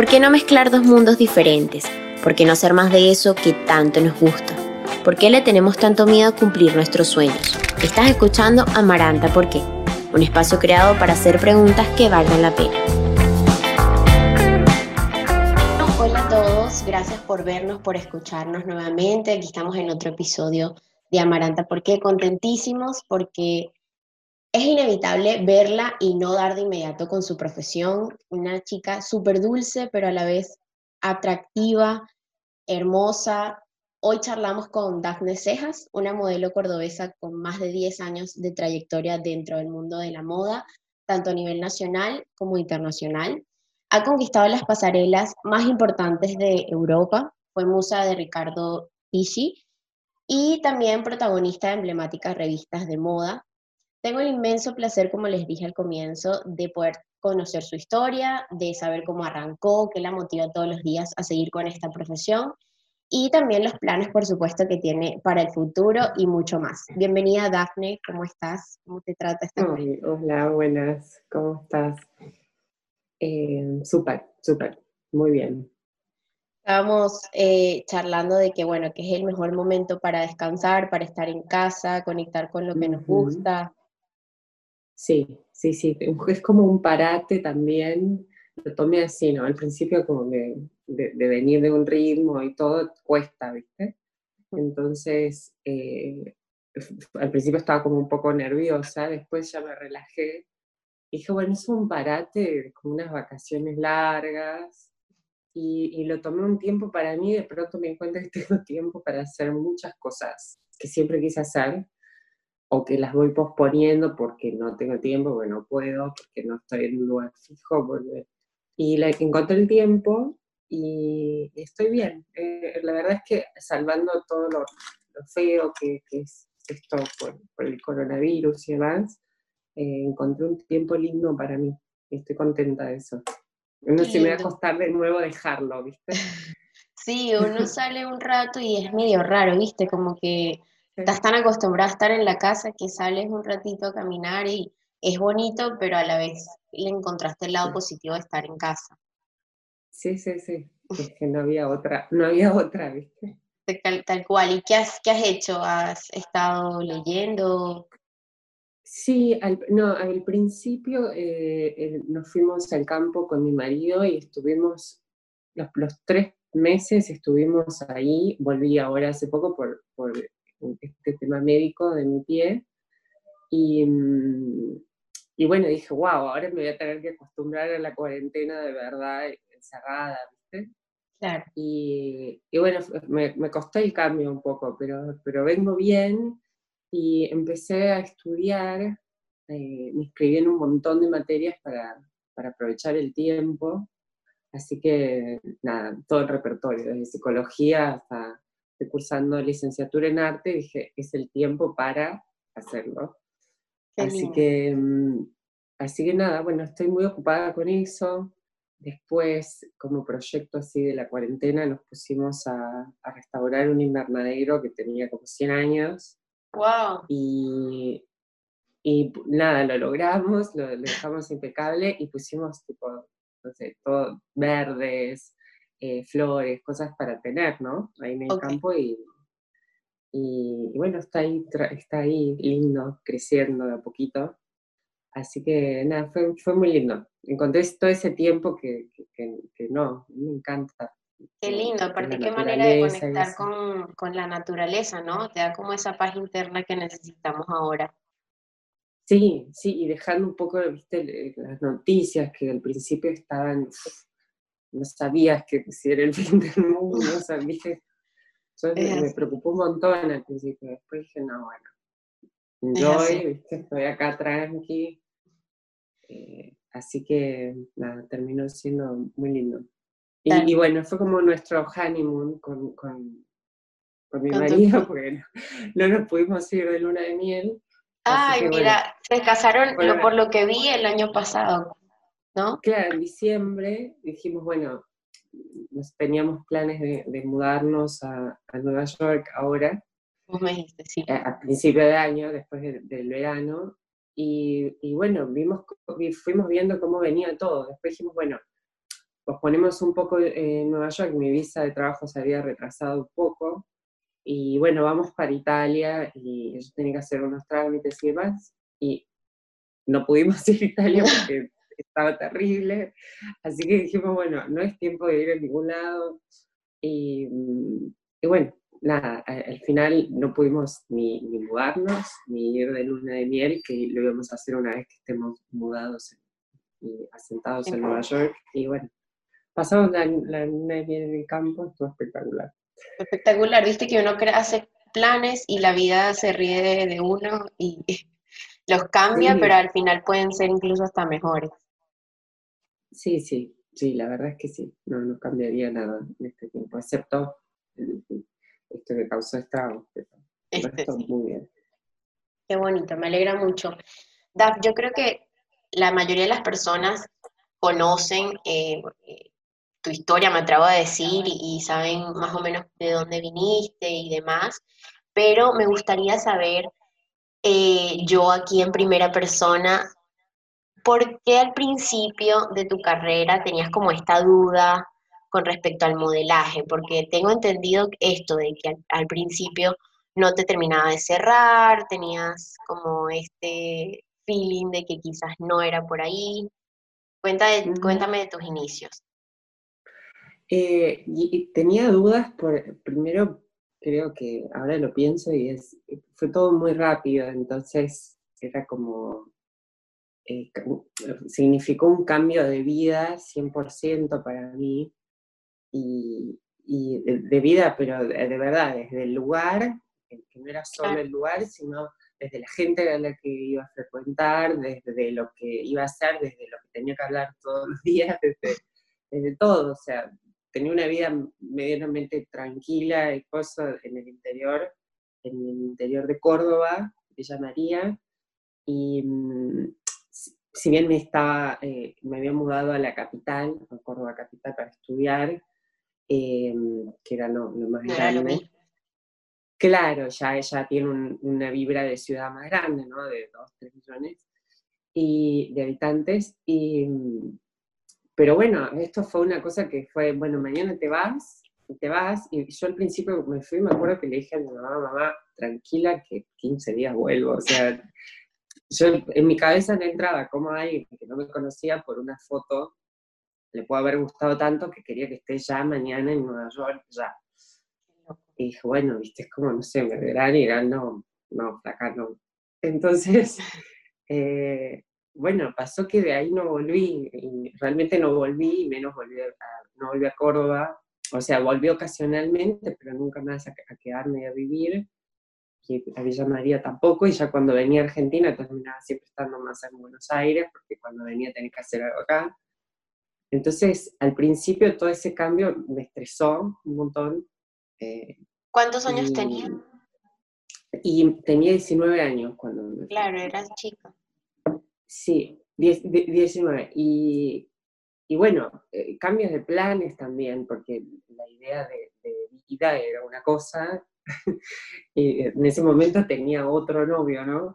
¿Por qué no mezclar dos mundos diferentes? ¿Por qué no ser más de eso que tanto nos gusta? ¿Por qué le tenemos tanto miedo a cumplir nuestros sueños? Estás escuchando Amaranta ¿Por? Un espacio creado para hacer preguntas que valgan la pena. Hola a todos, gracias por vernos, por escucharnos nuevamente. Aquí estamos en otro episodio de Amaranta ¿Por? Contentísimos porque es inevitable verla y no dar de inmediato con su profesión. Una chica súper dulce, pero a la vez atractiva, hermosa. Hoy charlamos con Dafne Cejas, una modelo cordobesa con más de 10 años de trayectoria dentro del mundo de la moda, tanto a nivel nacional como internacional. Ha conquistado las pasarelas más importantes de Europa, fue musa de Ricardo Tisci y también protagonista de emblemáticas revistas de moda, tengo el inmenso placer, como les dije al comienzo, de poder conocer su historia, de saber cómo arrancó, qué la motiva todos los días a seguir con esta profesión y también los planes, por supuesto, que tiene para el futuro y mucho más. Bienvenida, Dafne, ¿cómo estás? ¿Cómo te trata esta Hola, buenas, ¿cómo estás? Eh, súper, súper, muy bien. Estábamos eh, charlando de que, bueno, que es el mejor momento para descansar, para estar en casa, conectar con lo que nos gusta. Sí, sí, sí, es como un parate también, lo tomé así, ¿no? Al principio como de, venir de un ritmo y todo cuesta, ¿viste? Entonces, eh, al principio estaba como un poco nerviosa, después ya me relajé. Y dije, bueno, es un parate, como unas vacaciones largas. Y, y, lo tomé un tiempo para mí, de pronto me di cuenta que tengo tiempo para hacer muchas cosas que siempre quise hacer o que las voy posponiendo porque no tengo tiempo, porque no puedo, porque no estoy en un lugar fijo. Y la, encontré el tiempo y, estoy bien. Eh, la verdad es que salvando todo lo, feo que, es esto por, el coronavirus y demás, eh, encontré un tiempo lindo para mí. Estoy contenta de eso. No sé, me va a costar de nuevo dejarlo, ¿viste? Sí, uno sale un rato y es medio raro, ¿viste? Como que estás tan acostumbrada a estar en la casa que sales un ratito a caminar y es bonito, pero a la vez le encontraste el lado positivo de estar en casa. Sí, sí, sí. Es que no había otra, no había otra, ¿viste? Tal, cual. ¿Y qué has, qué has hecho? ¿Has estado leyendo? Sí, al, no, al principio eh, eh, nos fuimos al campo con mi marido y estuvimos los, los tres meses estuvimos ahí, volví ahora hace poco por, por este tema médico de mi pie. Y, y bueno, dije, wow, ahora me voy a tener que acostumbrar a la cuarentena de verdad encerrada, ¿viste? Claro. Y, y bueno, me, me, costó el cambio un poco, pero, pero vengo bien y empecé a estudiar, eh, me inscribí en un montón de materias para, para aprovechar el tiempo, así que nada, todo el repertorio, desde psicología hasta cursando licenciatura en arte, dije, es el tiempo para hacerlo. así que, mm, así que nada, bueno, estoy muy ocupada con eso. Después, como proyecto así de la cuarentena, nos pusimos a, restaurar un invernadero que tenía como 100 años. ¡Wow! Y, y nada, lo logramos, lo, dejamos impecable y pusimos tipo, no sé, todo verdes, eh, flores, cosas para tener, ¿no? Ahí en el campo y, y, bueno, está ahí, está ahí lindo, creciendo de a poquito. Así que nada, fue, fue muy lindo. Encontré todo ese tiempo que, que, que, no, me encanta. Qué lindo, aparte qué manera de conectar con, con, la naturaleza, ¿no? Te da como esa paz interna que necesitamos ahora. Sí, sí, y dejando un poco, viste, las noticias que al principio estaban no sabías que si era el fin del mundo, no sabías. Entonces me, preocupó un montón al principio, después dije, no, bueno, yo estoy acá tranqui. Eh, así que nada, terminó siendo muy lindo. Y, bueno, fue como nuestro honeymoon con, con, con mi marido, porque no, nos pudimos ir de luna de miel. Ay, mira, se casaron, por lo que vi, el año pasado. ¿No? Claro, en diciembre dijimos, bueno, nos teníamos planes de, mudarnos a, Nueva York ahora. me dijiste, sí. A, principio de año, después del verano. Y, bueno, vimos, fuimos viendo cómo venía todo. Después dijimos, bueno, posponemos un poco en Nueva York, mi visa de trabajo se había retrasado un poco, y bueno, vamos para Italia, y yo tenía que hacer unos trámites y demás, y no pudimos ir a Italia porque estaba terrible, así que dijimos, bueno, no es tiempo de ir a ningún lado, y, y bueno, nada, al final no pudimos ni, mudarnos, ni ir de luna de miel, que lo íbamos a hacer una vez que estemos mudados y asentados en Nueva York. Y bueno, pasamos la, luna de miel en el campo, estuvo espectacular. Espectacular, viste que uno hace planes y la vida se ríe de, uno y los cambia, pero al final pueden ser incluso hasta mejores. Sí, sí, sí, la verdad es que sí, no, no cambiaría nada en este tiempo, excepto esto que causó estragos. Este, muy bien. Qué bonito, me alegra mucho. Daf, yo creo que la mayoría de las personas conocen eh, tu historia, me atrevo a decir, y, saben más o menos de dónde viniste y demás, pero me gustaría saber, eh, yo aquí en primera persona, ¿por qué al principio de tu carrera tenías como esta duda con respecto al modelaje, porque tengo entendido esto de que al, principio no te terminaba de cerrar, tenías como este feeling de que quizás no era por ahí. Cuéntame de tus inicios. Eh, y tenía dudas, por, primero creo que ahora lo pienso y es, fue todo muy rápido, entonces era como, eh, significó un cambio de vida 100% para mí, y, de, vida, pero de, verdad, desde el lugar, que no era solo el lugar, sino desde la gente a la que iba a frecuentar, desde lo que iba a hacer, desde lo que tenía que hablar todos los días, desde, todo, o sea, tenía una vida medianamente tranquila y cosa en el interior, en el interior de Córdoba, Villa María, y mm, si bien me estaba, eh, me había mudado a la capital, a Córdoba capital para estudiar, Em, que era lo, más grande. Claro, ya ella tiene una vibra de ciudad más grande, ¿no? De 2, 3 millones y, de habitantes. Y, pero bueno, esto fue una cosa que fue, bueno, mañana te vas, y te vas, y yo al principio me fui, me acuerdo que le dije a mi mamá, mamá, tranquila, que 15 días vuelvo, o sea, yo en mi cabeza no entraba como alguien que no me conocía por una foto le puede haber gustado tanto que quería que esté ya mañana en Nueva York, ya. Y dije, bueno, viste, es como, no sé, me verán y dirán, no, no, acá no. Entonces, eh, bueno, pasó que de ahí no volví, y realmente no volví, menos volví a, no volví a Córdoba, o sea, volví ocasionalmente, pero nunca más a, quedarme a vivir, y a Villa María tampoco, y ya cuando venía a Argentina terminaba siempre estando más en Buenos Aires, porque cuando venía tenía que hacer algo acá. Entonces, al principio todo ese cambio me estresó un montón. Eh, ¿Cuántos años tenía? Y tenía 19 años cuando... Claro, eras chica. Sí, 19. Y, y bueno, eh, cambios de planes también, porque la idea de, vida era una cosa, y en ese momento tenía otro novio, ¿no?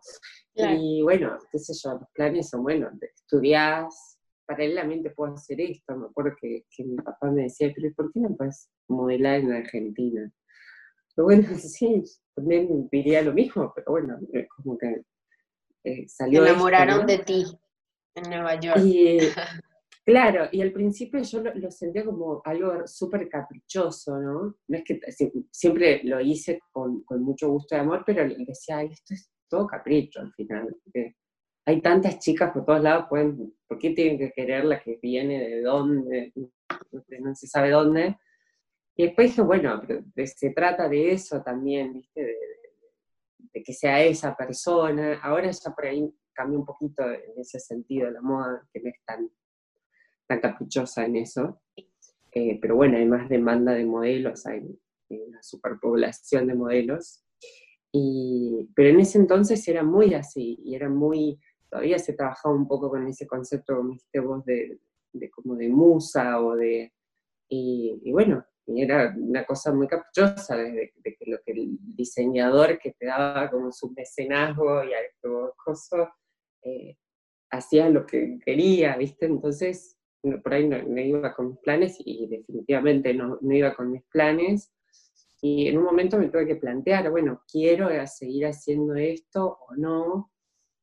Y bueno, qué sé yo, los planes son, bueno, estudias, paralelamente puedo hacer esto. Me acuerdo que, mi papá me decía, pero ¿por qué no puedes modelar en Argentina? Pero bueno, sí, también diría lo mismo, pero bueno, como que eh, salió. Se enamoraron de ti en Nueva York. Y, claro, y al principio yo lo, sentía como algo súper caprichoso, ¿no? No es que siempre lo hice con, mucho gusto y amor, pero decía, esto es todo capricho al final hay tantas chicas por todos lados, pueden, ¿por qué tienen que querer la que viene de dónde? No se sabe dónde. Y después dije, bueno, se trata de eso también, ¿viste? De, que sea esa persona. Ahora ya por ahí cambia un poquito en ese sentido la moda, que no es tan, tan caprichosa en eso. Eh, pero bueno, hay más demanda de modelos, hay una superpoblación de modelos. Y, pero en ese entonces era muy así, y era muy, todavía se trabajaba un poco con ese concepto, como dijiste vos, de, como de musa o de... Y, bueno, era una cosa muy caprichosa, de, que lo que el diseñador que te daba como su mecenazgo y algo cosa, eh, hacía lo que quería, ¿viste? Entonces, por ahí no, iba con mis planes y definitivamente no, no, iba con mis planes. Y en un momento me tuve que plantear, bueno, ¿quiero seguir haciendo esto o no?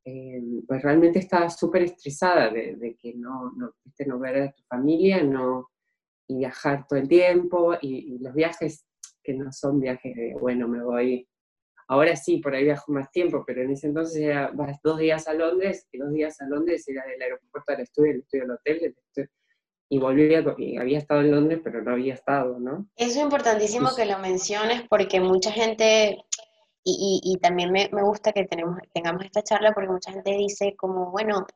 Eh, pues realmente estaba súper estresada de, que no, no, no ver a tu familia, no, y viajar todo el tiempo, y, y los viajes que no son viajes de, bueno, me voy Ahora sí, por ahí viajo más tiempo, pero en ese entonces era, vas dos días a Londres, y dos días a Londres era del aeropuerto al estudio, el estudio al hotel, y volví y había estado en Londres, pero no había estado, ¿no? Eso es importantísimo que lo menciones porque mucha gente, y, y, también me, me, gusta que tenemos, tengamos esta charla porque mucha gente dice como, bueno,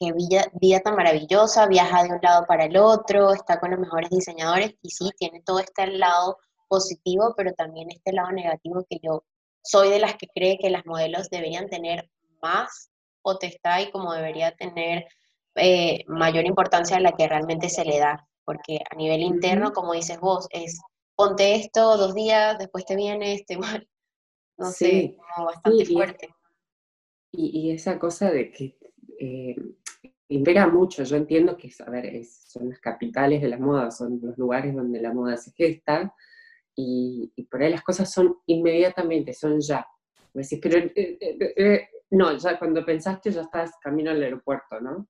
qué vida, vida tan maravillosa, viaja de un lado para el otro, está con los mejores diseñadores, y sí, tiene todo este lado positivo, pero también este lado negativo que yo soy de las que cree que las modelos deberían tener más potestad y como debería tener eh, mayor importancia a la que realmente se le da, porque a nivel interno, como dices vos, es ponte esto dos días, después te viene este igual, no sé, como bastante fuerte. Y, esa cosa de que eh, impera mucho, yo entiendo que, a ver, son las capitales de la moda, son los lugares donde la moda se gesta, y, por ahí las cosas son inmediatamente, son ya. Me decís, pero eh, eh, eh, no, ya cuando pensaste ya estás camino al aeropuerto, ¿no?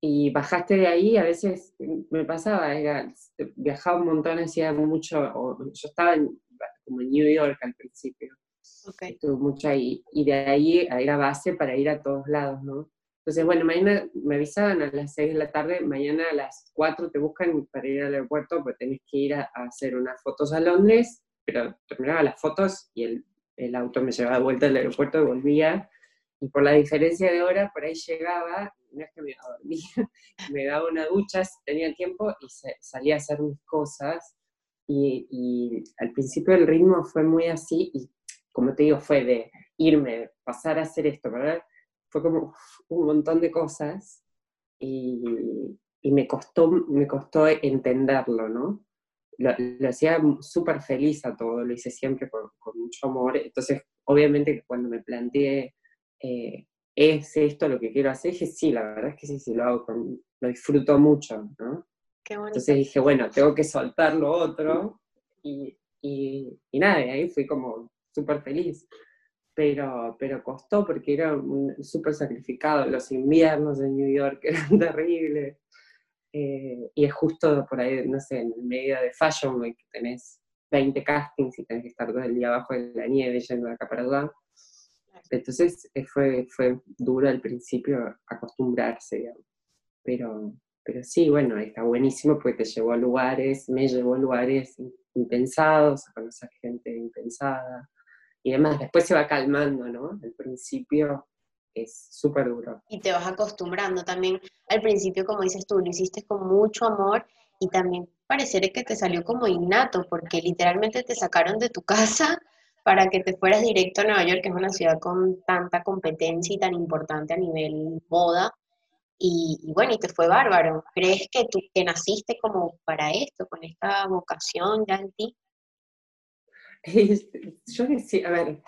Y bajaste de ahí, a veces me pasaba, era, viajaba un montón, hacía mucho, yo estaba en, como en New York al principio, okay. estuve mucho ahí, y de ahí era base para ir a todos lados, ¿no? Entonces, bueno, mañana me avisaban a las 6 de la tarde, mañana a las 4 te buscan para ir al aeropuerto, porque tenés que ir a, hacer unas fotos a Londres, pero terminaba las fotos y el, el, auto me llevaba de vuelta al aeropuerto y volvía. Y por la diferencia de hora, por ahí llegaba, no es que me a me daba una ducha, tenía tiempo y salía a hacer mis cosas. Y, y al principio el ritmo fue muy así y como te digo, fue de irme, pasar a hacer esto, ¿verdad? Fue como un montón de cosas y, me, costó, me costó entenderlo, ¿no? Lo, hacía súper feliz a todo, lo hice siempre con, mucho amor. Entonces, obviamente, cuando me planteé, eh, ¿es esto lo que quiero hacer? Dije, sí, la verdad es que sí, sí, lo hago, lo disfruto mucho, ¿no? Entonces dije, bueno, tengo que soltar lo otro y, y, y nada, y ahí fui como súper feliz pero, pero costó porque era súper sacrificado. Los inviernos de New York eran terribles. Eh, y es justo por ahí, no sé, en medio de Fashion Week tenés 20 castings y tenés que estar todo el día abajo de la nieve yendo de acá para allá. Entonces eh, fue, fue duro al principio acostumbrarse, digamos. Pero, pero sí, bueno, está buenísimo porque te llevó a lugares, me llevó a lugares impensados, a conocer gente impensada y demás. Después se va calmando, ¿no? Al principio es súper duro. Y te vas acostumbrando también. Al principio, como dices tú, lo hiciste con mucho amor y también pareciera que te salió como innato, porque literalmente te sacaron de tu casa para que te fueras directo a Nueva York, que es una ciudad con tanta competencia y tan importante a nivel moda. Y, y, bueno, y te fue bárbaro. ¿Crees que tú que naciste como para esto, con esta vocación ya en ti? Yo decía, a ver,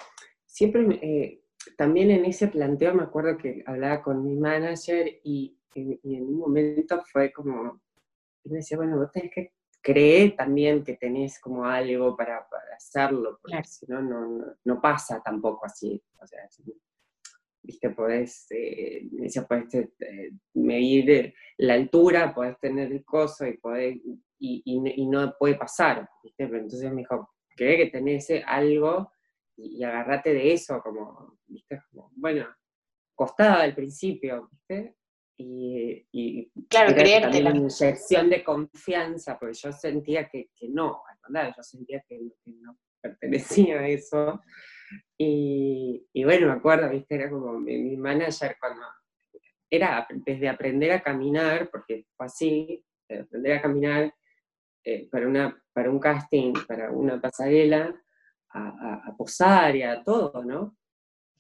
siempre eh, también en ese planteo me acuerdo que hablaba con mi manager y, en un momento fue como, me decía, bueno, vos tenés que creer también que tenés como algo para, hacerlo, porque si no, no, pasa tampoco así. O sea, viste, podés, eh, decía, podés eh, medir la altura, podés tener el coso y, podés, y, y, no puede pasar, ¿viste? entonces me dijo, cree que tenés algo y, agarrate de eso, como, ¿viste? bueno, costaba al principio, ¿viste? Y, y claro, era una inyección de confianza, porque yo sentía que, que no, yo sentía que, no pertenecía a eso. Y, y, bueno, me acuerdo, ¿viste? Era como mi, manager cuando era desde aprender a caminar, porque fue así, aprender a caminar eh, para, una, para un casting, para una pasarela, a, posar y a todo, ¿no?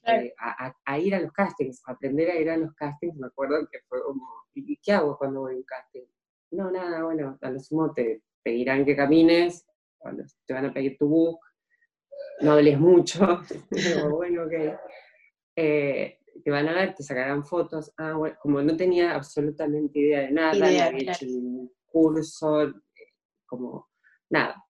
Eh, a, ir a los castings, a aprender a ir a los castings, me acuerdo que fue como, ¿y qué hago cuando voy a un casting? No, nada, bueno, a lo sumo te pedirán que camines, cuando te van a pedir tu book, no hables mucho, bueno, ok. Eh, te van a ver, te sacarán fotos. Ah, bueno, como no tenía absolutamente idea de nada, no había hecho un curso, como nada.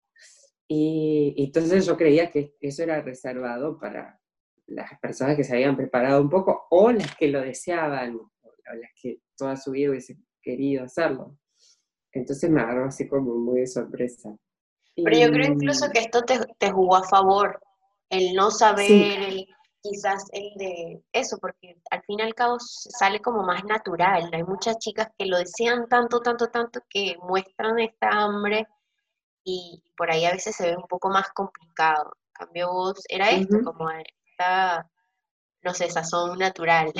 Y, entonces yo creía que eso era reservado para las personas que se habían preparado un poco o las que lo deseaban, o las que toda su vida hubiesen querido hacerlo. Entonces me agarró así como muy de sorpresa. Pero yo creo incluso que esto te, te jugó a favor, el no saber, quizás el de eso, porque al fin y al cabo sale como más natural. Hay muchas chicas que lo desean tanto, tanto, tanto que muestran esta hambre y por ahí a veces se ve un poco más complicado. En cambio vos era esto, como esta, no sé, sazón natural.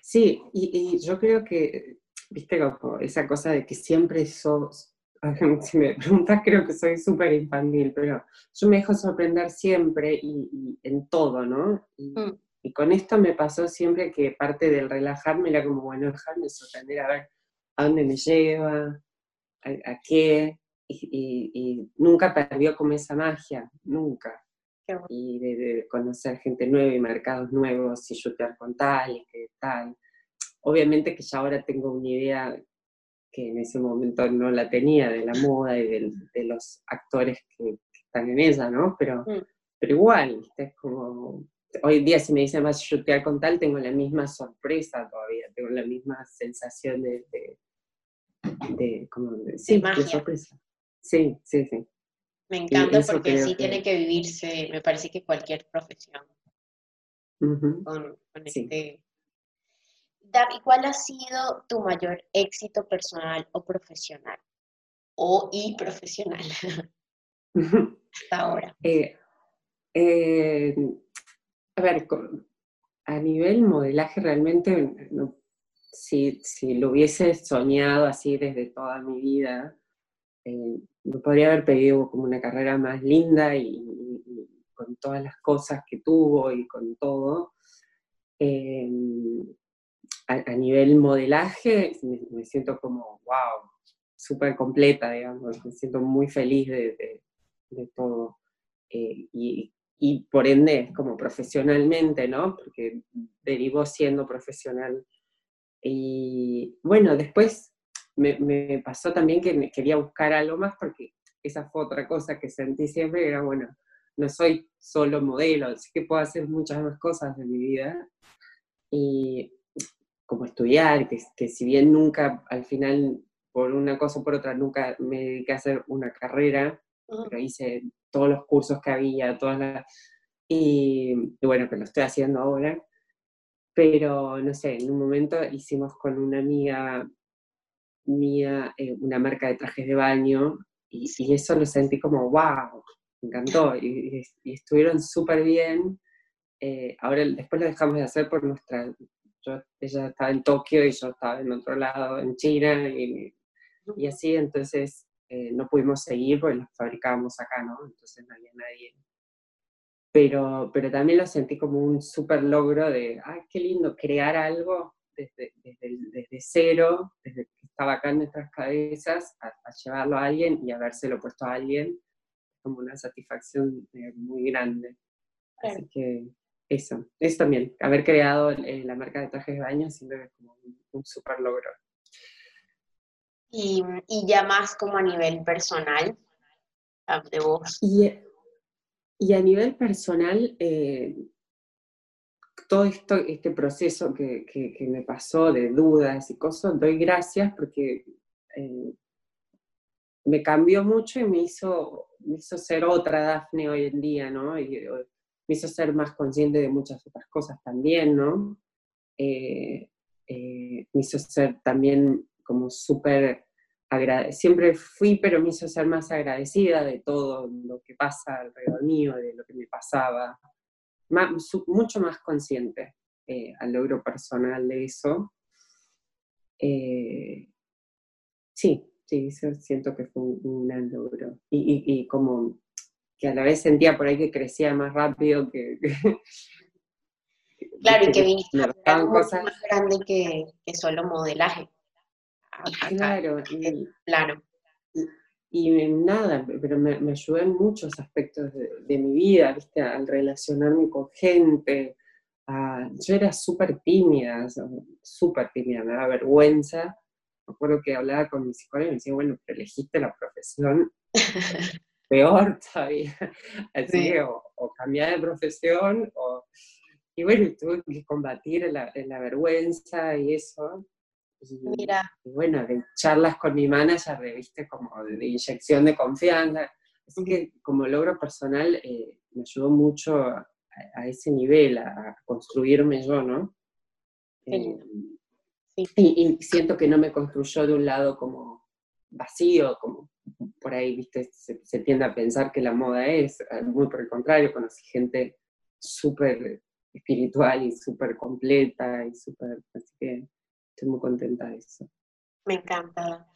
Sí, y, yo creo que, viste, como esa cosa de que siempre sos, si me preguntas, creo que soy súper infantil, pero yo me dejo sorprender siempre y, en todo, ¿no? Mm. Y, con esto me pasó siempre que parte del relajarme era como, bueno, dejarme sorprender a ver a dónde me lleva, a, qué, y, nunca perdió como esa magia, nunca. Y de, conocer gente nueva y mercados nuevos y shooter con tal y que tal. Obviamente que ya ahora tengo una idea que en ese momento no la tenía de la moda y de, los actores que, están en ella, ¿no? Pero, mm. pero igual, es como, hoy día si me dicen vas a shootear con tal, tengo la misma sorpresa todavía, tengo la misma sensación de, de, como de, sí, de sorpresa. Sí, sí, sí. Me encanta porque sí tiene que vivirse, me parece que cualquier profesión. con, este David, ¿cuál ha sido tu mayor éxito personal o profesional? O y profesional hasta ahora. Eh, eh, a ver, a nivel modelaje realmente, si, si, lo hubiese soñado así desde toda mi vida, eh, me podría haber pedido como una carrera más linda y, con todas las cosas que tuvo y con todo a, nivel modelaje me, siento como, wow, súper completa, digamos, me siento muy feliz de, todo. Eh, y, por ende, como profesionalmente, ¿no? Porque derivó siendo profesional. Y bueno, después me, pasó también que quería buscar algo más porque esa fue otra cosa que sentí siempre, era bueno, no soy solo modelo, así que puedo hacer muchas más cosas de mi vida. Y como estudiar, que, que si bien nunca, al final, por una cosa o por otra, nunca me dediqué a hacer una carrera, pero hice todos los cursos que había, todas las... Y, bueno, que lo estoy haciendo ahora, pero no sé, en un momento hicimos con una amiga mía eh, una marca de trajes de baño y, y, eso lo sentí como, wow, me encantó y, estuvieron súper bien. Eh, ahora después lo dejamos de hacer por nuestra ella estaba en Tokio y yo estaba en otro lado, en China, y, y así, entonces eh, no pudimos seguir porque los fabricábamos acá, ¿no? Entonces no había nadie. Pero, pero también lo sentí como un súper logro de, ay, qué lindo, crear algo desde, desde, desde, cero, desde que estaba acá en nuestras cabezas, a, llevarlo a alguien y habérselo puesto a alguien, como una satisfacción eh, muy grande. Así que eso, eso también, haber creado eh, la marca de trajes de baño siempre es como un, súper logro. Y, ya más como a nivel personal, de vos. Y, a nivel personal, eh, todo esto, este proceso que, me pasó de dudas y cosas, doy gracias porque eh, me cambió mucho y me hizo, me hizo ser otra Dafne hoy en día, ¿no? Me hizo ser más consciente de muchas otras cosas también, ¿no? Eh, eh, me hizo ser también como súper siempre fui, pero me hizo ser más agradecida de todo lo que pasa alrededor mío, de lo que me pasaba, mucho más consciente eh, al logro personal de eso. sí, sí, siento que fue un, gran logro. y como que a la vez sentía por ahí que crecía más rápido que... claro, y que viniste a cosas más grande que, solo modelaje. claro, y, claro. Y, nada, pero me, ayudó en muchos aspectos de, mi vida, ¿viste? al relacionarme con gente, yo era súper tímida, súper tímida, me daba vergüenza. Me acuerdo que hablaba con mi psicóloga y me decía, bueno, pero elegiste la profesión peor todavía. Así que o, cambiar de profesión, o... y bueno, tuve que combatir la, la vergüenza y eso. Mira. Y bueno, de charlas con mi manager, de, ¿viste? como de, inyección de confianza. Así que como logro personal eh, me ayudó mucho a, ese nivel, a, construirme yo, ¿no? Eh, y, siento que no me construyó de un lado como vacío, como por ahí, viste, se, tiende a pensar que la moda es, eh, muy por el contrario, conocí gente súper espiritual y súper completa y súper, así que estoy muy contenta de eso. Me encanta.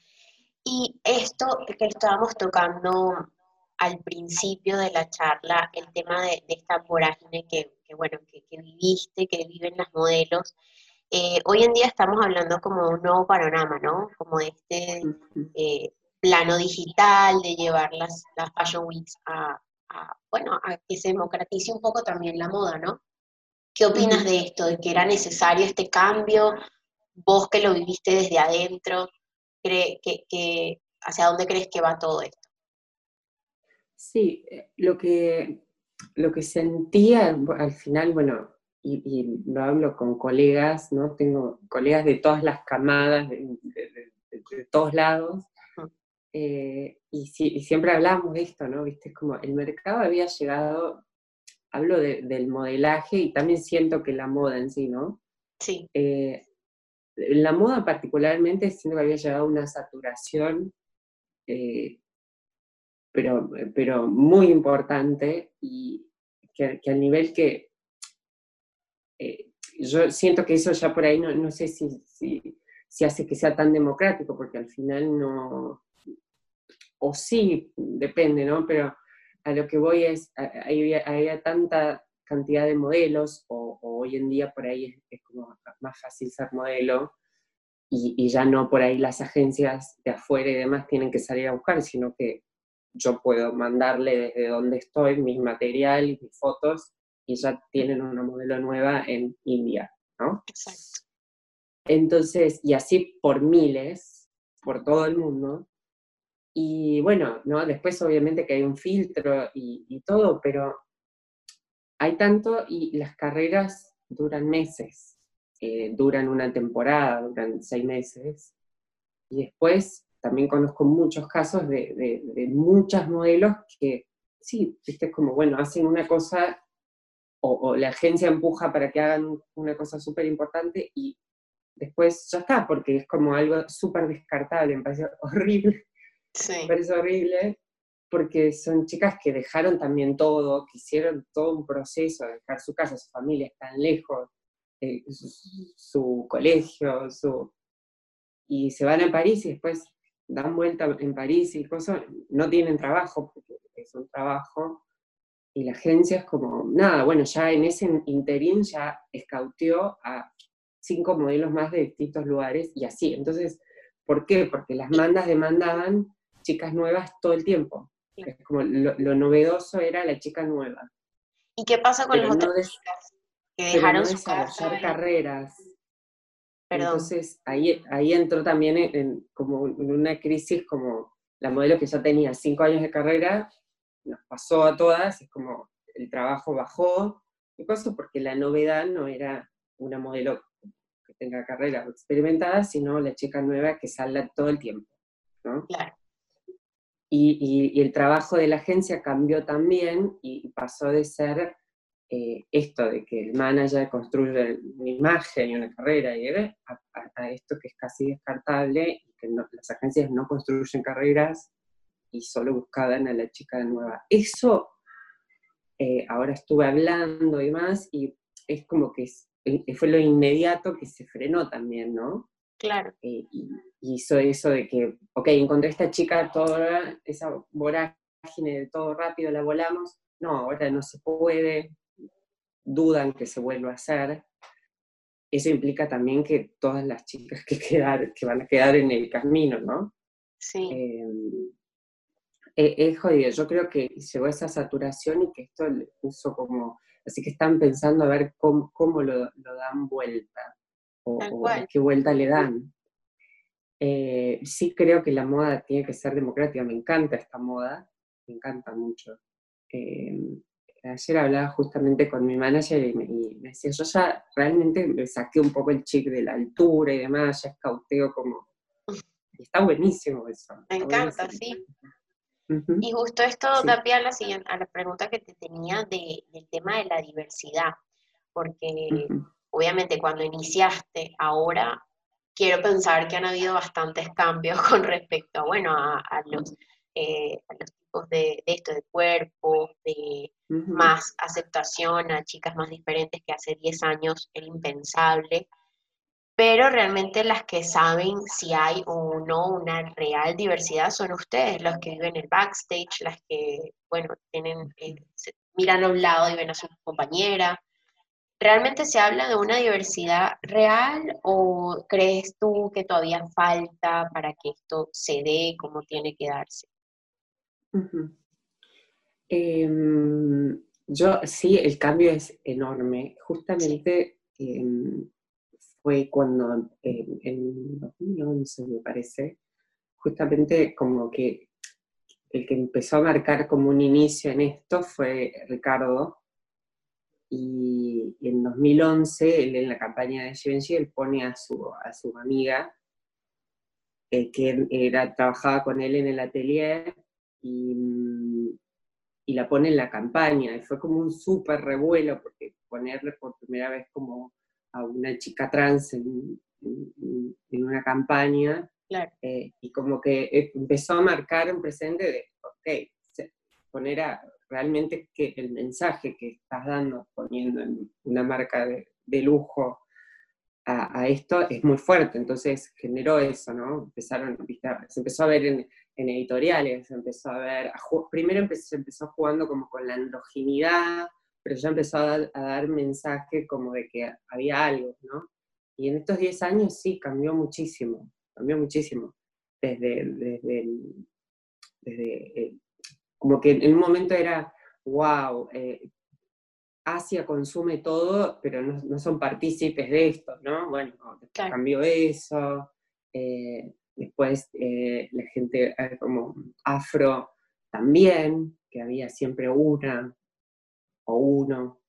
Y esto que estábamos tocando al principio de la charla, el tema de, esta vorágine que, bueno, que, viviste, que viven las modelos, eh, hoy en día estamos hablando como de un nuevo panorama, ¿no? Como de este eh, plano digital, de llevar las, las Fashion Weeks a, bueno, a que se democratice un poco también la moda, ¿no? ¿Qué opinas de esto? ¿De que era necesario este cambio? Vos que lo viviste desde adentro, que, que, ¿hacia dónde crees que va todo esto? Sí, eh, lo que, lo que sentía al final, bueno, y, lo hablo con colegas, ¿no? Tengo colegas de todas las camadas, de, todos lados, eh, y, siempre hablamos de esto, ¿no? Viste, como el mercado había llegado, hablo del modelaje y también siento que la moda en sí, ¿no? Sí. Eh, la moda particularmente siento que había llegado a una saturación, eh, pero, pero muy importante y que, al nivel que yo siento que eso ya por ahí no, no sé si, si, hace que sea tan democrático, porque al final no, o sí, depende, ¿no? Pero a lo que voy es, había, tanta cantidad de modelos, o, hoy en día por ahí es, como más fácil ser modelo, y, ya no por ahí las agencias de afuera y demás tienen que salir a buscar, sino que yo puedo mandarle desde donde estoy mi material y mis fotos, y ya tienen una modelo nueva en India, ¿no? Exacto. Entonces, y así por miles, por todo el mundo, y bueno, ¿no? Después obviamente que hay un filtro y, todo, pero hay tanto y las carreras duran meses, eh, duran una temporada, duran seis meses. Y después también conozco muchos casos de, de, muchas modelos que, sí, viste, como, bueno, hacen una cosa o, la agencia empuja para que hagan una cosa súper importante y después ya está, porque es como algo súper descartable, me parece horrible. Sí. Me parece horrible porque son chicas que dejaron también todo, que hicieron todo un proceso de dejar su casa, su familia, están lejos, eh, su, colegio, su, y se van a París y después dan vuelta en París y cosas, no tienen trabajo, porque es un trabajo, y la agencia es como, nada, bueno, ya en ese interín ya escauteó a cinco modelos más de distintos lugares y así. Entonces, ¿por qué? Porque las mandas demandaban chicas nuevas todo el tiempo. Es como lo, novedoso era la chica nueva. ¿Y qué pasa con las otras chicas que dejaron su carreras? Entonces ahí, ahí entró también en, como en una crisis como la modelo que ya tenía cinco años de carrera, nos pasó a todas, es como el trabajo bajó, y cosas porque la novedad no era una modelo que tenga carrera experimentada, sino la chica nueva que salga todo el tiempo. ¿no? Claro. Y, el trabajo de la agencia cambió también y pasó de ser eh, esto de que el manager construye una imagen y una carrera y a, a, esto que es casi descartable y que las agencias no construyen carreras y solo buscaban a la chica nueva. Eso eh, ahora estuve hablando y más y es como que eh, fue lo inmediato que se frenó también, ¿no? Claro. y, hizo eso de que, ok, encontré esta chica, toda esa vorágine de todo rápido, la volamos. No, ahora no se puede, dudan que se vuelva a hacer. Eso implica también que todas las chicas que, quedar, que van a quedar en el camino, ¿no? Sí. Eh, es jodido. Yo creo que llegó esa saturación y que esto puso como Así que están pensando a ver cómo, lo, dan vuelta o, qué vuelta le dan. Eh, sí creo que la moda tiene que ser democrática, me encanta esta moda, me encanta mucho. Eh, ayer hablaba justamente con mi manager y me, decía, yo ya realmente me saqué un poco el chip de la altura y demás, ya escauteo como... Y está buenísimo eso. Me encanta, sí. Y justo esto da pie a la, siguiente, a la pregunta que te tenía de, del tema de la diversidad, porque obviamente cuando iniciaste, ahora quiero pensar que han habido bastantes cambios con respecto bueno, a, los, eh, a los tipos de, esto, de cuerpo, de más aceptación a chicas más diferentes que hace 10 años era impensable pero realmente las que saben si hay o no una real diversidad son ustedes, los que viven el backstage, las que, bueno, tienen, eh, miran a un lado y ven a su compañera. ¿Realmente se habla de una diversidad real o crees tú que todavía falta para que esto se dé como tiene que darse? Em, yo sí, el cambio es enorme. Justamente em, fue cuando en, 2011 me parece, justamente como que el que empezó a marcar como un inicio en esto fue Ricardo, y, en 2011, él en la campaña de Givenchy, él pone a su, a su amiga, eh, que era, trabajaba con él en el atelier, y, y, la pone en la campaña. Y fue como un súper revuelo, porque ponerle por primera vez como a una chica trans en, una campaña, eh, y como que eh, empezó a marcar un presente de, ok, poner a, realmente que el mensaje que estás dando, poniendo en una marca de, lujo a, esto, es muy fuerte, entonces generó eso, ¿no? Empezaron, se empezó a ver en, editoriales, se empezó a ver, primero empezó, empezó jugando como con la androginidad, pero ya empezó a dar, mensaje como de que había algo, ¿no? Y en estos 10 años sí, cambió muchísimo, cambió muchísimo. Desde, desde, desde como que en un momento era, wow, eh, Asia consume todo, pero no, son partícipes de esto, ¿no? Bueno, cambió eso. Eh, después eh, la gente como afro también, que había siempre una, uno.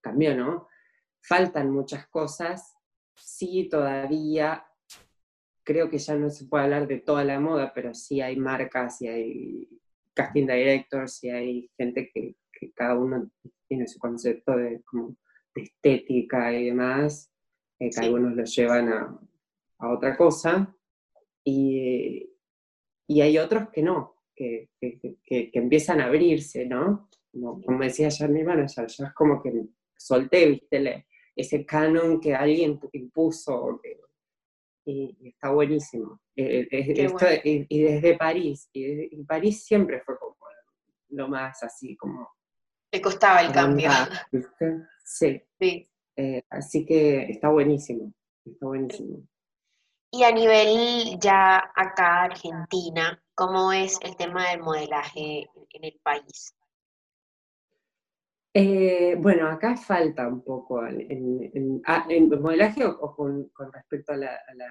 Cambió, ¿no? Faltan muchas cosas. Sí, todavía creo que ya no se puede hablar de toda la moda, pero sí hay marcas y hay casting directors y hay gente que, cada uno tiene su concepto de, estética y demás, eh, que algunos lo llevan a, otra cosa. Y, hay otros que no, que, que, empiezan a abrirse, ¿no? como, decía ayer mi manager, ya es como que solté, viste, ese canon que alguien impuso, y, está buenísimo. Eh, eh, y, desde París, y, París siempre fue como lo más así como... Le costaba el cambio. Sí. Eh, así que está buenísimo, está buenísimo. Y a nivel ya acá Argentina, ¿cómo es el tema del modelaje en el país? Eh, bueno, acá falta un poco en, ah, modelaje o, con, respecto a la, a la,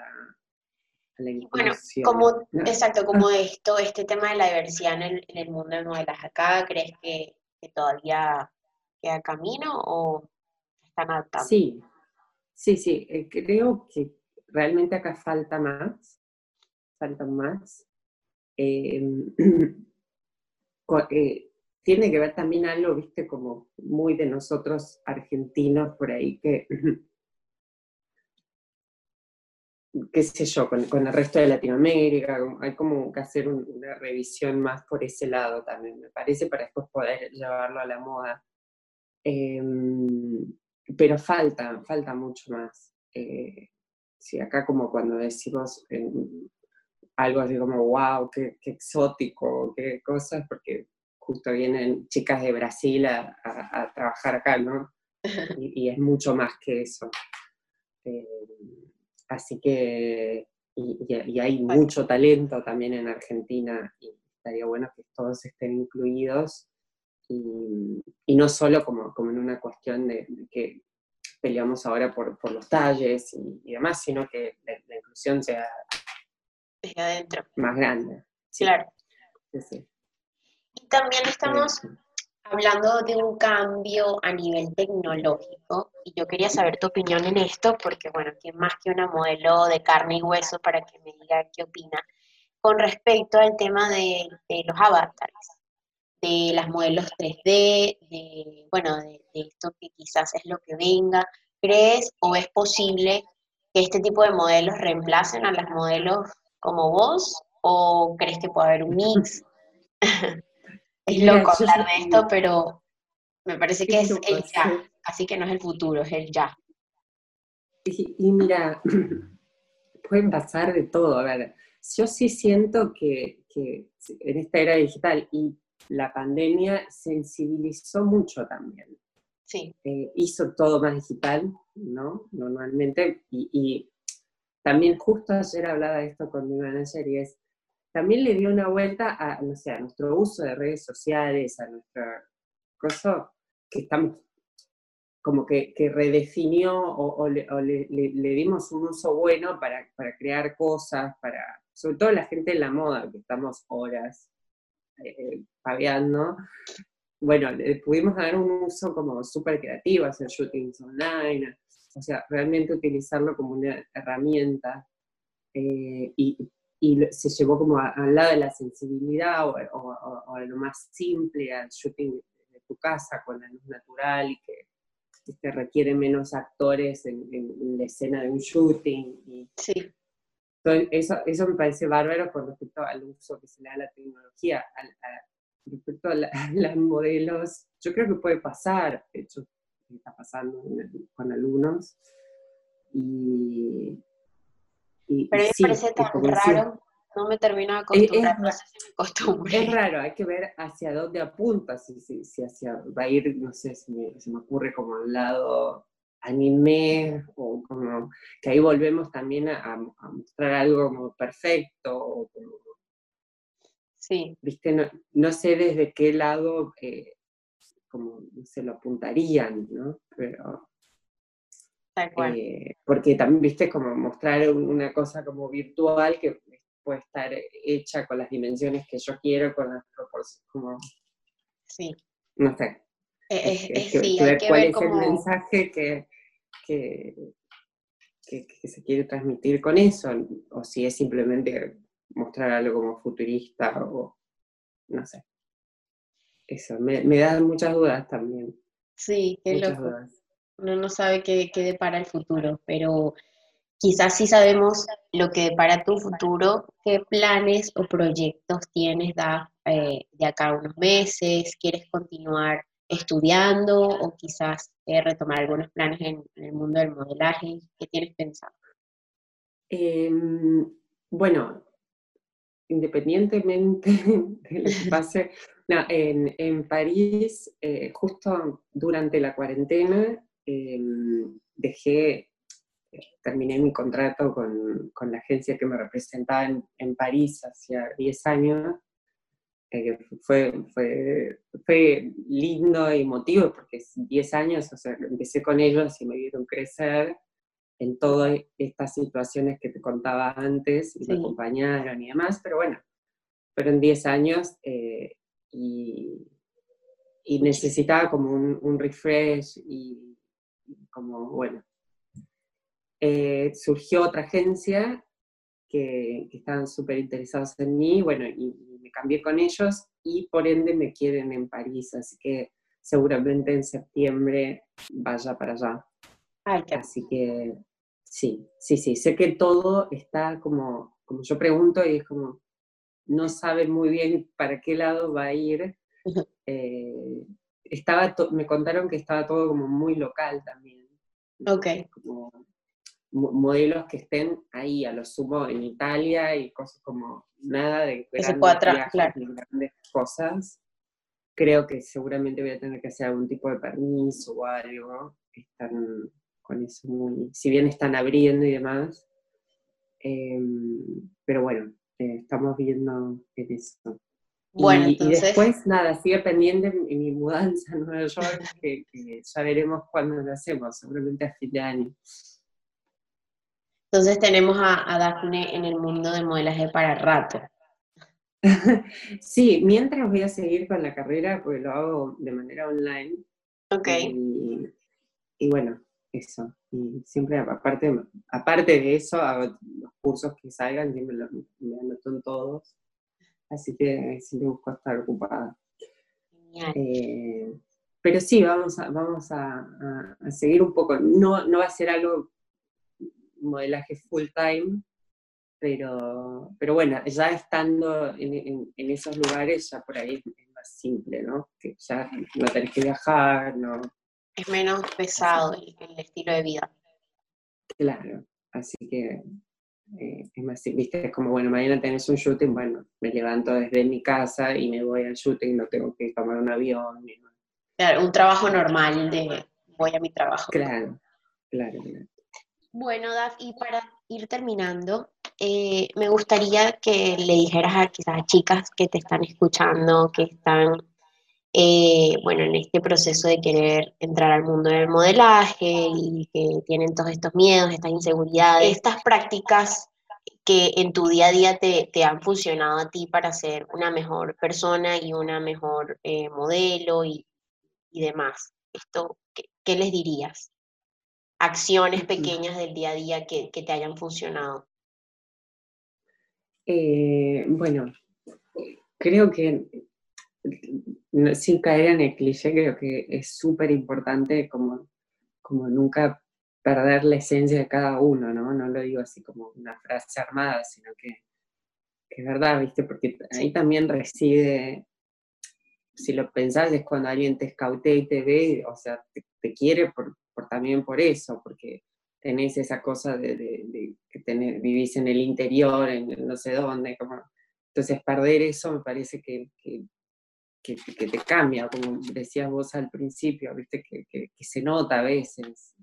Bueno, como, exacto, como ah. esto, este tema de la diversidad en el, mundo del modelaje acá, ¿crees que, todavía queda camino o están adaptando? Sí, sí, sí, eh, creo que realmente acá falta más, falta más. Eh, tiene que ver también algo, viste, como muy de nosotros argentinos por ahí, que, qué sé yo, con, el resto de Latinoamérica, hay como que hacer una revisión más por ese lado también, me parece, para después poder llevarlo a la moda. Em, pero falta, falta mucho más. Eh, sí, acá como cuando decimos algo así como, wow, qué exótico, qué cosas, porque justo vienen chicas de Brasil a, trabajar acá, ¿no? Y, es mucho más que eso. Eh, así que, y, hay mucho talento también en Argentina y estaría bueno que todos estén incluidos y, no solo como, como en una cuestión de, que peleamos ahora por, por los talles y, demás, sino que la, inclusión sea desde adentro. más grande. Claro. Y también estamos hablando de un cambio a nivel tecnológico y yo quería saber tu opinión en esto porque, bueno, ¿quién más que una modelo de carne y hueso para que me diga qué opina con respecto al tema de, los avatares, de las modelos 3D, de, bueno, de, esto que quizás es lo que venga? ¿Crees o es posible que este tipo de modelos reemplacen a las modelos como vos o crees que puede haber un mix? Es loco hablar de esto, pero me parece que es el ya, así que no es el futuro, es el ya. Y, mira, pueden pasar de todo. A ver, yo sí siento que, en esta era digital y la pandemia sensibilizó mucho también. Sí. Eh, hizo todo más digital, ¿no? Normalmente. Y, y, también justo ayer hablaba de esto con mi manager y es, también le dio una vuelta a, no sé, a nuestro uso de redes sociales, a nuestro cosa que estamos como que, redefinió o, le, dimos un uso bueno para, crear cosas, para, sobre todo la gente en la moda, que estamos horas eh, paveando. Bueno, le pudimos dar un uso como súper creativo, hacer shootings online, o sea, realmente utilizarlo como una herramienta. Eh, y y se llevó como al lado de la sensibilidad o, o, a lo más simple, al shooting de tu casa con la luz natural y que este, requiere menos actores en, la escena de un shooting. Y, sí. Eso, eso me parece bárbaro con respecto al uso que se le da a la tecnología. respecto a, los modelos, yo creo que puede pasar, de hecho, está pasando con alumnos. Y, pero me parece tan raro, no me termino de acostumbrar, es, raro, hay que ver hacia dónde apunta, si, si, si hacia, va a ir, no sé, si me, se me ocurre como al lado anime, o como que ahí volvemos también a, mostrar algo como perfecto, o como, sí. viste, no, sé desde qué lado, eh, como se lo apuntarían, ¿no? Pero eh, porque también, viste, como mostrar una cosa como virtual que puede estar hecha con las dimensiones que yo quiero, con las proporciones, como... Sí. No sé. Es, sí, hay que cuál ver es el mensaje que, que, que, se quiere transmitir con eso, o si es simplemente mostrar algo como futurista o no sé. Eso, me, me da muchas dudas también. Sí, qué loco uno no sabe qué, qué depara el futuro, pero quizás sí sabemos lo que depara tu futuro, qué planes o proyectos tienes da, eh, de acá a unos meses, quieres continuar estudiando o quizás eh, retomar algunos planes en, el mundo del modelaje, ¿qué tienes pensado? Em, bueno, independientemente de lo que pase, en, en, París, eh, justo durante la cuarentena, Em, dejé, terminé mi contrato con, con, la agencia que me representaba en, en París hacía 10 años. Eh, fue, fue, fue lindo y emotivo porque 10 años, o sea, empecé con ellos y me vieron crecer en todas estas situaciones que te contaba antes, y me acompañaron y demás, pero bueno, fueron 10 años eh, y, y, necesitaba como un, un refresh y como, bueno, eh, surgió otra agencia que, estaban súper interesados en mí, bueno, y, me cambié con ellos y por ende me quieren en París, así que seguramente en septiembre vaya para allá. Así que sí, sí, sí, sé que todo está como, como yo pregunto y es como, no sabe muy bien para qué lado va a ir. Eh, estaba me contaron que estaba todo como muy local también. Ok. Como modelos que estén ahí, a lo sumo en Italia y cosas como nada de grandes, grandes cosas. Creo que seguramente voy a tener que hacer algún tipo de permiso o algo. Están con eso muy, si bien están abriendo y demás. Em, pero bueno, eh, estamos viendo en eso. Bueno, y, entonces... y después, nada, sigue pendiente mi, mi mudanza a Nueva York, que, ya veremos cuándo lo hacemos, seguramente a fin de año. Entonces tenemos a, a Daphne en el mundo del modelaje para rato. sí, mientras voy a seguir con la carrera, porque lo hago de manera online. Ok. Y, bueno, eso. Y siempre, aparte, aparte de eso, hago los cursos que salgan, siempre me anoto en todos. Así que siempre busco estar ocupada. Eh, pero sí, vamos a, vamos a, seguir un poco. No, no va a ser algo modelaje full time, pero, pero bueno, ya estando en, esos lugares, ya por ahí es más simple, ¿no? Que ya no tenés que viajar, no. Es menos pesado el, estilo de vida. Claro, así que eh, es más, viste, es como, bueno, mañana tenés un shooting, bueno, me levanto desde mi casa y me voy al shooting, no tengo que tomar un avión. Claro, un trabajo normal de voy a mi trabajo. Claro, claro, claro. Bueno, Daf, y para ir terminando, eh, me gustaría que le dijeras a quizás chicas que te están escuchando, que están, eh, bueno, en este proceso de querer entrar al mundo del modelaje y que tienen todos estos miedos, estas inseguridades, estas prácticas que en tu día a día te, han funcionado a ti para ser una mejor persona y una mejor eh, modelo y, demás. Esto, ¿qué les dirías? acciones pequeñas del día a día que, te hayan funcionado? Eh, bueno, creo que sin caer en el cliché, creo que es súper importante como, como nunca perder la esencia de cada uno, ¿no? No lo digo así como una frase armada, sino que, es verdad, ¿viste? Porque ahí también reside, si lo pensás, es cuando alguien te escautea y te ve, o sea, te quiere por, también por eso, porque tenés esa cosa de, que vivís en el interior, en no sé dónde, como, entonces perder eso me parece que, que, te cambia, como decías vos al principio, viste que, se nota a veces.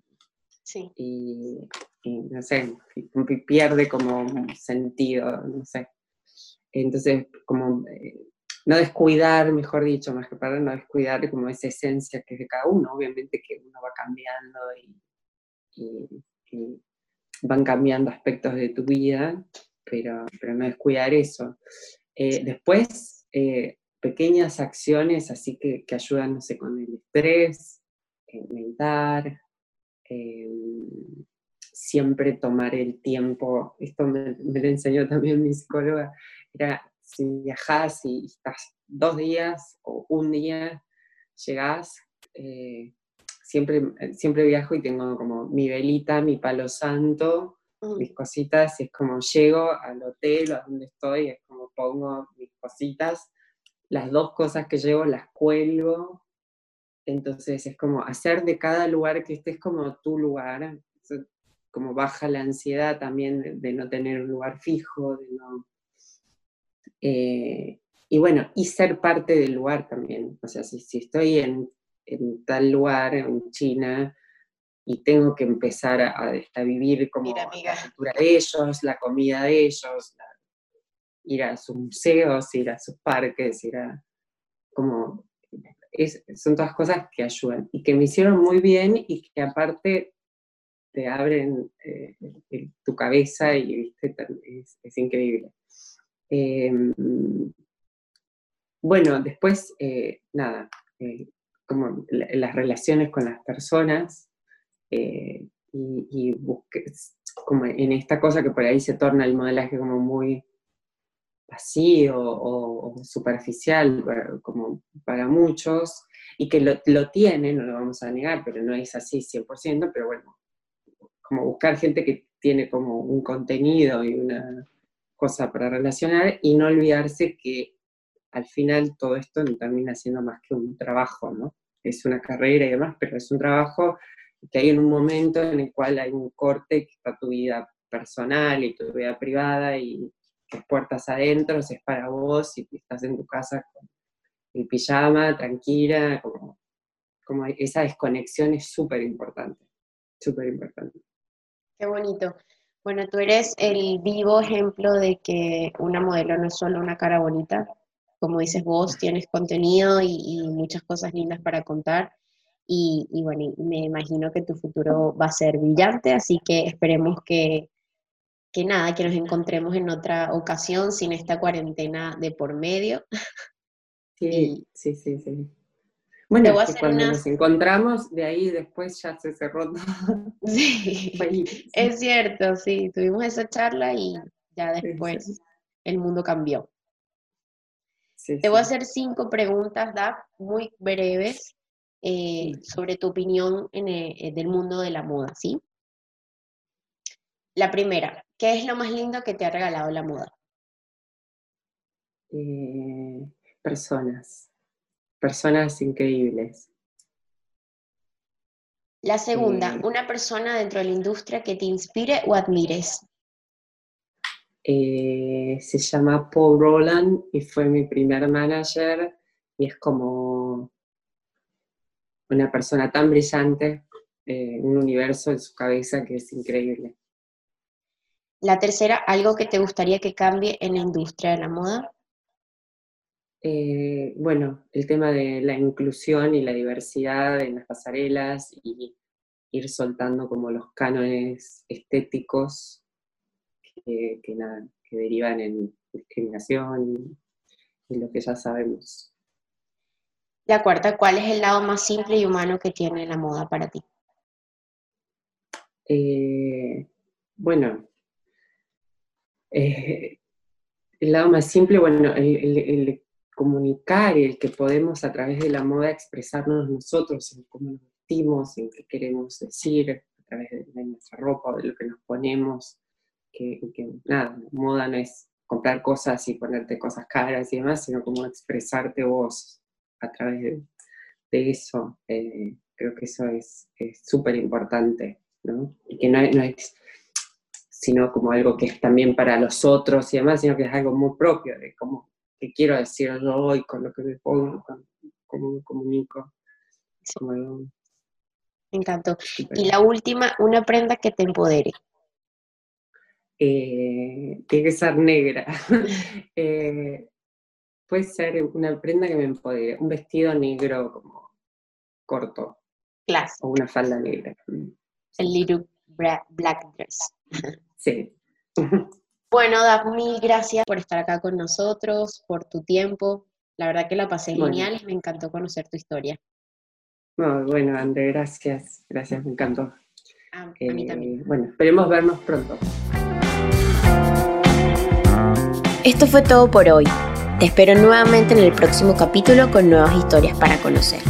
Sí. Y, no sé, pierde como sentido, no sé. Entonces, como eh, no descuidar, mejor dicho, más que para no descuidar como esa esencia que es de cada uno, obviamente que uno va cambiando y, van cambiando aspectos de tu vida, pero, pero no descuidar eso. Eh, después, eh, pequeñas acciones así que, que, ayudan, no sé, con el estrés, meditar, siempre tomar el tiempo, esto me, me, lo enseñó también mi psicóloga, era si viajas y estás dos días o un día, llegás, eh, siempre, siempre viajo y tengo como mi velita, mi palo santo, mm. mis cositas, y es como llego al hotel o a donde estoy, es como pongo mis cositas, las dos cosas que llevo las cuelgo, entonces es como hacer de cada lugar que estés como tu lugar, como baja la ansiedad también de no tener un lugar fijo, de no eh, y bueno, y ser parte del lugar también. O sea, si, si estoy en, en, tal lugar, en China, y tengo que empezar a, a vivir como la cultura de ellos, la comida de ellos, ir a sus museos, ir a sus parques, ir a... como... Es, son todas cosas que ayudan y que me hicieron muy bien y que aparte te abren eh, tu cabeza y ¿viste? Es, es increíble. Em, bueno, después, eh, nada, eh, como las relaciones con las personas eh, y, como en esta cosa que por ahí se torna el modelaje como muy vacío o, superficial como para muchos y que lo, lo tienen, no lo vamos a negar, pero no es así 100%, pero bueno, como buscar gente que tiene como un contenido y una cosa para relacionar y no olvidarse que al final todo esto no termina siendo más que un trabajo, ¿no? Es una carrera y demás, pero es un trabajo que hay en un momento en el cual hay un corte que está tu vida personal y tu vida privada y puertas adentro, es para vos y estás en tu casa con el pijama, tranquila, como, como esa desconexión es súper importante, súper importante. Qué bonito. Bueno, tú eres el vivo ejemplo de que una modelo no es solo una cara bonita, como dices vos, tienes contenido y, muchas cosas lindas para contar. Y, bueno, me imagino que tu futuro va a ser brillante, así que esperemos que, que nada, que nos encontremos en otra ocasión sin esta cuarentena de por medio. Sí, sí, sí, sí. Bueno, cuando nos encontramos, de ahí después ya se cerró todo. Sí, es cierto, sí, tuvimos esa charla y ya después el mundo cambió. Te voy a hacer cinco preguntas, Daf, muy breves, eh, sobre tu opinión en eh, del mundo de la moda, ¿sí? La primera, ¿qué es lo más lindo que te ha regalado la moda? Eh, personas, personas increíbles. La segunda, una persona dentro de la industria que te inspire o admires. Eh, se llama Paul Roland y fue mi primer manager y es como una persona tan brillante, eh, un universo en su cabeza que es increíble. La tercera, algo que te gustaría que cambie en la industria de la moda. Eh, bueno, el tema de la inclusión y la diversidad en las pasarelas y ir soltando como los cánones estéticos que, que derivan en discriminación y, lo que ya sabemos. La cuarta, ¿cuál es el lado más simple y humano que tiene la moda para ti? Eh, bueno, eh, el lado más simple, bueno, el, comunicar y el que podemos a través de la moda expresarnos nosotros en cómo nos vestimos, en qué queremos decir a través de, nuestra ropa o de lo que nos ponemos, que, nada, moda no es comprar cosas y ponerte cosas caras y demás, sino como expresarte vos a través de, eso. Eh, creo que eso es súper importante, ¿no? Y que no, no, es sino como algo que es también para los otros y demás, sino que es algo muy propio de cómo que quiero decir yo hoy con lo que me pongo, con cómo me comunico. me encantó. Y la última, una prenda que te empodere. Eh, tiene que ser negra. Eh, puede ser una prenda que me empodere, un vestido negro como corto. Clásico. O una falda negra. El little black dress. Sí. Bueno, Daf, mil gracias por estar acá con nosotros, por tu tiempo. La verdad que la pasé genial y me encantó conocer tu historia. bueno, André, gracias. Gracias, me encantó. a mí también. Eh, bueno, esperemos vernos pronto. Esto fue todo por hoy. Te espero nuevamente en el próximo capítulo con nuevas historias para conocer.